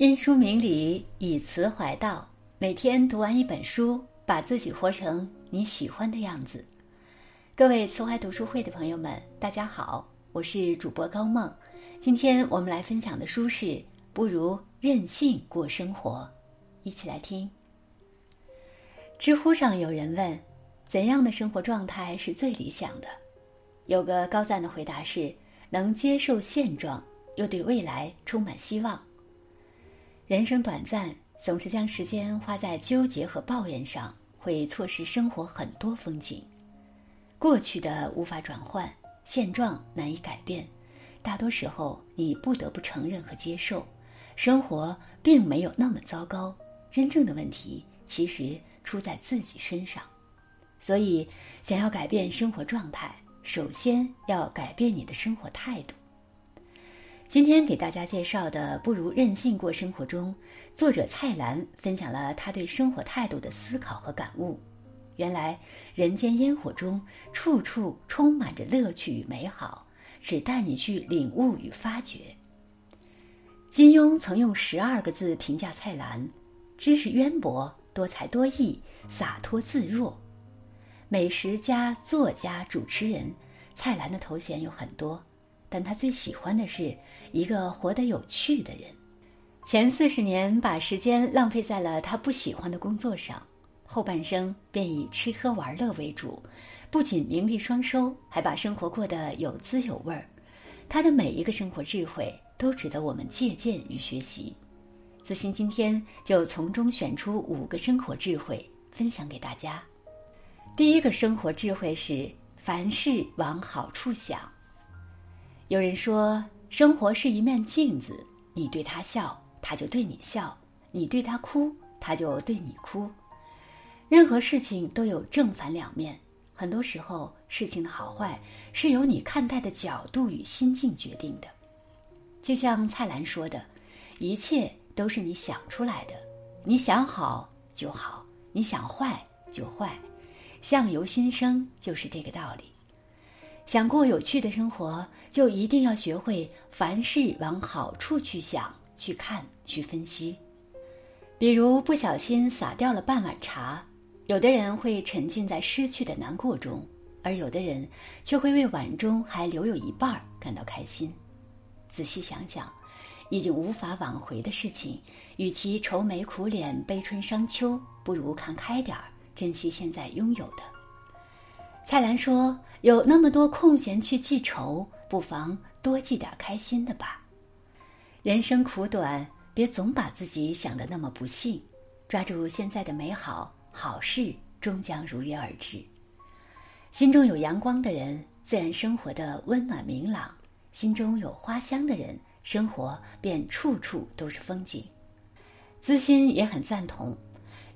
因书明理，以词怀道。每天读完一本书，把自己活成你喜欢的样子。各位慈怀读书会的朋友们，大家好，我是主播高梦。今天我们来分享的书是《不如任性过生活》，一起来听。知乎上有人问：怎样的生活状态是最理想的？有个高赞的回答是：能接受现状，又对未来充满希望。人生短暂，总是将时间花在纠结和抱怨上，会错失生活很多风景。过去的无法转换，现状难以改变，大多时候你不得不承认和接受，生活并没有那么糟糕。真正的问题其实出在自己身上。所以，想要改变生活状态，首先要改变你的生活态度。今天给大家介绍的《不如任性过生活》中，作者蔡澜分享了他对生活态度的思考和感悟。原来人间烟火中，处处充满着乐趣与美好，只待你去领悟与发掘。金庸曾用十二个字评价蔡澜：知识渊博、多才多艺、洒脱自若。美食家、作家、主持人，蔡澜的头衔有很多。但他最喜欢的是一个活得有趣的人。前四十年把时间浪费在了他不喜欢的工作上，后半生便以吃喝玩乐为主，不仅名利双收，还把生活过得有滋有味儿。他的每一个生活智慧都值得我们借鉴与学习。子欣今天就从中选出五个生活智慧分享给大家。第一个生活智慧是凡事往好处想。有人说，生活是一面镜子，你对他笑，他就对你笑；你对他哭，他就对你哭。任何事情都有正反两面，很多时候事情的好坏是由你看待的角度与心境决定的。就像蔡澜说的：“一切都是你想出来的，你想好就好，你想坏就坏，相由心生，就是这个道理。”想过有趣的生活，就一定要学会凡事往好处去想、去看、去分析。比如不小心洒掉了半碗茶，有的人会沉浸在失去的难过中，而有的人却会为碗中还留有一半感到开心。仔细想想，已经无法挽回的事情，与其愁眉苦脸、悲春伤秋，不如看开点儿，珍惜现在拥有的。蔡澜说。有那么多空闲去记仇，不妨多记点开心的吧。人生苦短，别总把自己想的那么不幸，抓住现在的美好，好事终将如约而至。心中有阳光的人，自然生活的温暖明朗；心中有花香的人，生活便处处都是风景。资心也很赞同，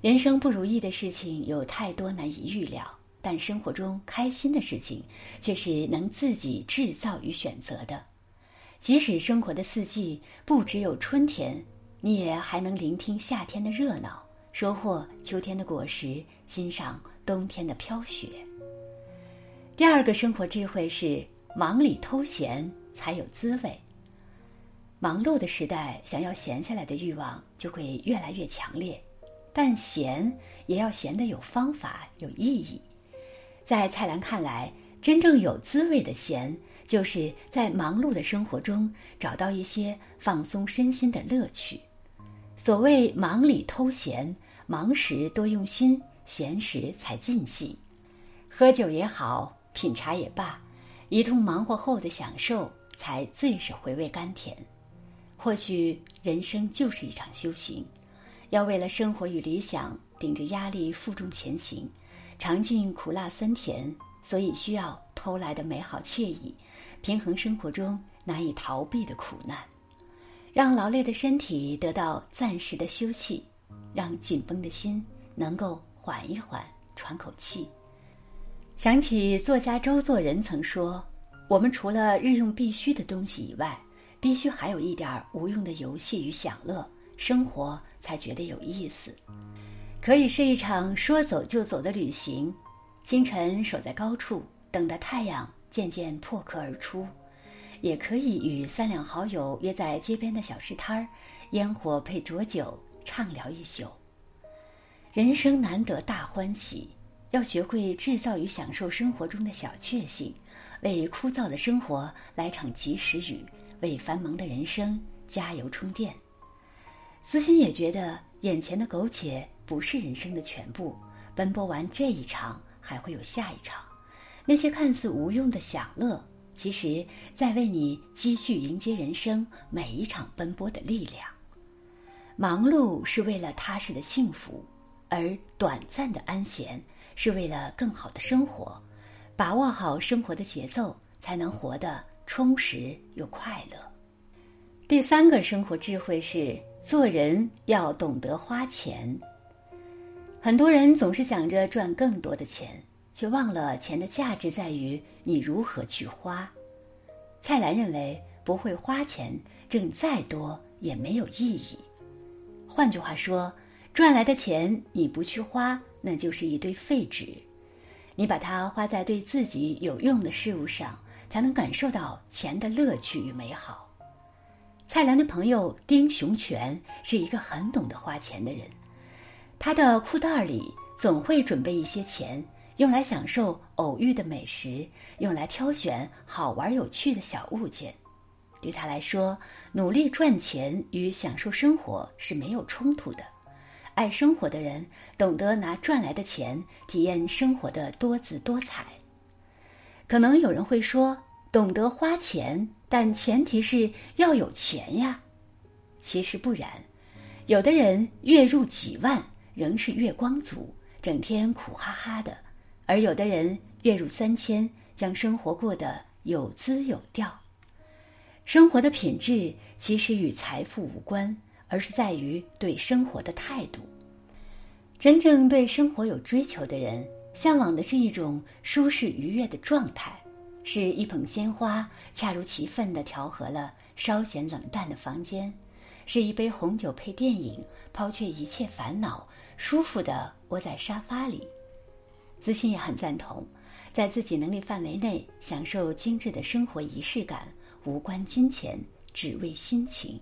人生不如意的事情有太多难以预料。但生活中开心的事情，却是能自己制造与选择的。即使生活的四季不只有春天，你也还能聆听夏天的热闹，收获秋天的果实，欣赏冬天的飘雪。第二个生活智慧是：忙里偷闲才有滋味。忙碌的时代，想要闲下来的欲望就会越来越强烈，但闲也要闲得有方法、有意义。在蔡澜看来，真正有滋味的闲，就是在忙碌的生活中找到一些放松身心的乐趣。所谓忙里偷闲，忙时多用心，闲时才尽兴。喝酒也好，品茶也罢，一通忙活后的享受，才最是回味甘甜。或许人生就是一场修行，要为了生活与理想，顶着压力负重前行。尝尽苦辣酸甜，所以需要偷来的美好惬意，平衡生活中难以逃避的苦难，让劳累的身体得到暂时的休憩，让紧绷的心能够缓一缓，喘口气。想起作家周作人曾说：“我们除了日用必须的东西以外，必须还有一点无用的游戏与享乐，生活才觉得有意思。”可以是一场说走就走的旅行，清晨守在高处，等待太阳渐渐破壳而出；也可以与三两好友约在街边的小吃摊儿，烟火配浊酒，畅聊一宿。人生难得大欢喜，要学会制造与享受生活中的小确幸，为枯燥的生活来场及时雨，为繁忙的人生加油充电。思心也觉得，眼前的苟且不是人生的全部，奔波完这一场，还会有下一场。那些看似无用的享乐，其实在为你积蓄迎接人生每一场奔波的力量。忙碌是为了踏实的幸福。而短暂的安闲是为了更好的生活，把握好生活的节奏，才能活得充实又快乐。第三个生活智慧是做人要懂得花钱。很多人总是想着赚更多的钱，却忘了钱的价值在于你如何去花。蔡澜认为，不会花钱，挣再多也没有意义。换句话说。赚来的钱你不去花，那就是一堆废纸。你把它花在对自己有用的事物上，才能感受到钱的乐趣与美好。蔡澜的朋友丁雄全是一个很懂得花钱的人，他的裤袋里总会准备一些钱，用来享受偶遇的美食，用来挑选好玩有趣的小物件。对他来说，努力赚钱与享受生活是没有冲突的。爱生活的人懂得拿赚来的钱体验生活的多姿多彩。可能有人会说，懂得花钱，但前提是要有钱呀。其实不然，有的人月入几万仍是月光族，整天苦哈哈的；而有的人月入三千，将生活过得有滋有调。生活的品质其实与财富无关。而是在于对生活的态度。真正对生活有追求的人，向往的是一种舒适愉悦的状态，是一捧鲜花恰如其分地调和了稍显冷淡的房间，是一杯红酒配电影，抛却一切烦恼，舒服的窝在沙发里。子欣也很赞同，在自己能力范围内享受精致的生活仪式感，无关金钱，只为心情。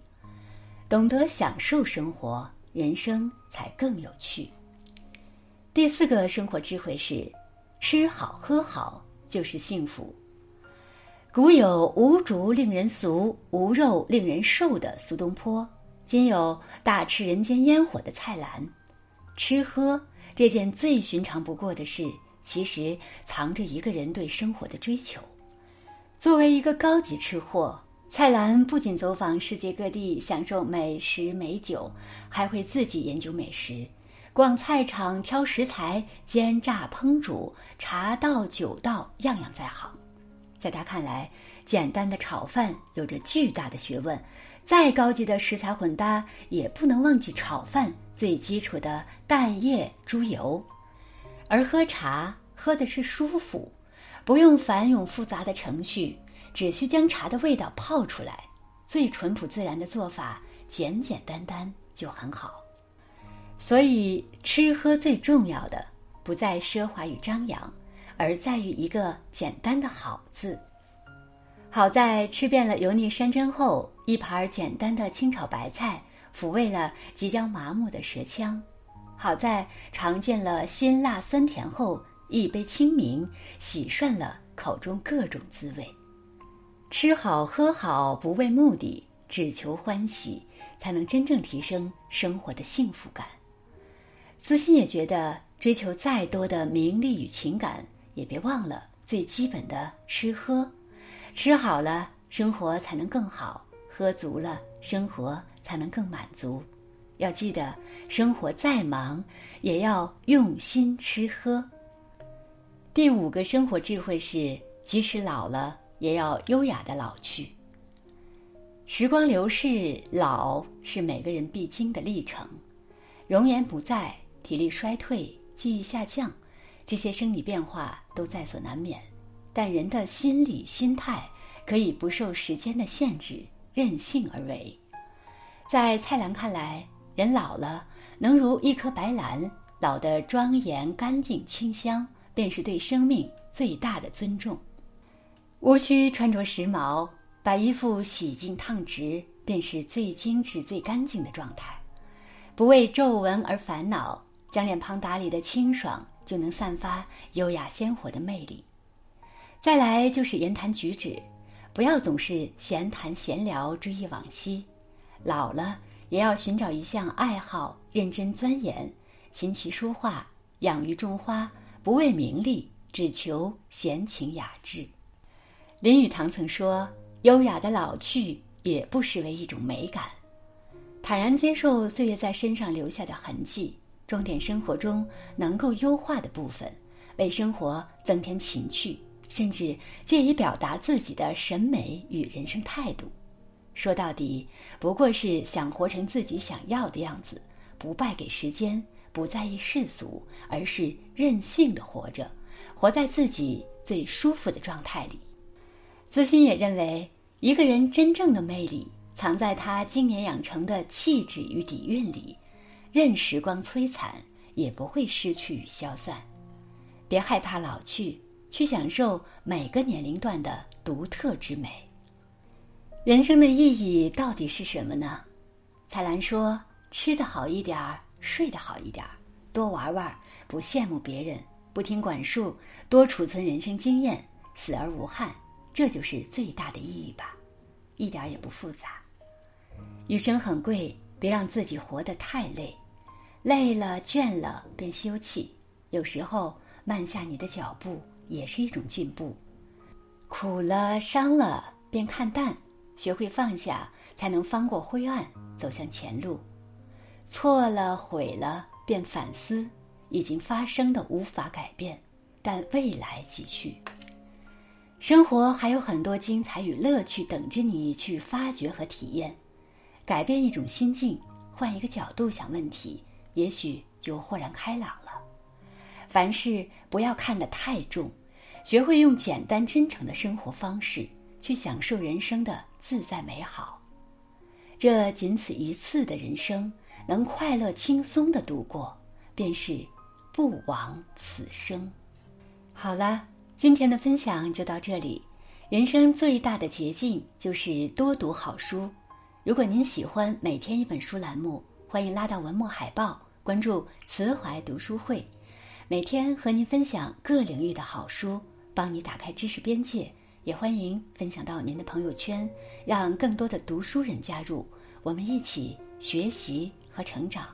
懂得享受生活，人生才更有趣。第四个生活智慧是：吃好喝好就是幸福。古有“无竹令人俗，无肉令人瘦”的苏东坡，今有“大吃人间烟火”的蔡澜。吃喝这件最寻常不过的事，其实藏着一个人对生活的追求。作为一个高级吃货。蔡澜不仅走访世界各地享受美食美酒，还会自己研究美食，逛菜场挑食材，煎炸烹煮，茶道酒道样样在行。在他看来，简单的炒饭有着巨大的学问，再高级的食材混搭也不能忘记炒饭最基础的蛋液猪油。而喝茶喝的是舒服，不用繁冗复杂的程序。只需将茶的味道泡出来，最淳朴自然的做法，简简单单就很好。所以吃喝最重要的不在奢华与张扬，而在于一个简单的好字。好在吃遍了油腻山珍后，一盘简单的清炒白菜抚慰了即将麻木的舌腔；好在尝尽了辛辣酸甜后，一杯清明洗涮了口中各种滋味。吃好喝好不为目的，只求欢喜，才能真正提升生活的幸福感。子欣也觉得，追求再多的名利与情感，也别忘了最基本的吃喝。吃好了，生活才能更好；喝足了，生活才能更满足。要记得，生活再忙，也要用心吃喝。第五个生活智慧是：即使老了。也要优雅的老去。时光流逝，老是每个人必经的历程。容颜不在，体力衰退，记忆下降，这些生理变化都在所难免。但人的心理心态可以不受时间的限制，任性而为。在蔡澜看来，人老了能如一颗白兰，老得庄严、干净、清香，便是对生命最大的尊重。无需穿着时髦，把衣服洗净烫直，便是最精致、最干净的状态。不为皱纹而烦恼，将脸庞打理的清爽，就能散发优雅鲜活的魅力。再来就是言谈举止，不要总是闲谈闲聊、追忆往昔。老了也要寻找一项爱好，认真钻研，琴棋书画，养育种花，不为名利，只求闲情雅致。林语堂曾说：“优雅的老去，也不失为一种美感。坦然接受岁月在身上留下的痕迹，装点生活中能够优化的部分，为生活增添情趣，甚至借以表达自己的审美与人生态度。说到底，不过是想活成自己想要的样子，不败给时间，不在意世俗，而是任性的活着，活在自己最舒服的状态里。”资欣也认为，一个人真正的魅力藏在他经年养成的气质与底蕴里，任时光摧残，也不会失去与消散。别害怕老去，去享受每个年龄段的独特之美。人生的意义到底是什么呢？彩兰说：“吃得好一点儿，睡得好一点儿，多玩玩，不羡慕别人，不听管束，多储存人生经验，死而无憾。”这就是最大的意义吧，一点也不复杂。余生很贵，别让自己活得太累，累了倦了便休憩。有时候慢下你的脚步也是一种进步。苦了伤了便看淡，学会放下，才能翻过灰暗，走向前路。错了毁了便反思，已经发生的无法改变，但未来继续。生活还有很多精彩与乐趣等着你去发掘和体验，改变一种心境，换一个角度想问题，也许就豁然开朗了。凡事不要看得太重，学会用简单真诚的生活方式去享受人生的自在美好。这仅此一次的人生，能快乐轻松的度过，便是不枉此生。好了。今天的分享就到这里。人生最大的捷径就是多读好书。如果您喜欢每天一本书栏目，欢迎拉到文末海报，关注慈怀读书会，每天和您分享各领域的好书，帮你打开知识边界。也欢迎分享到您的朋友圈，让更多的读书人加入，我们一起学习和成长。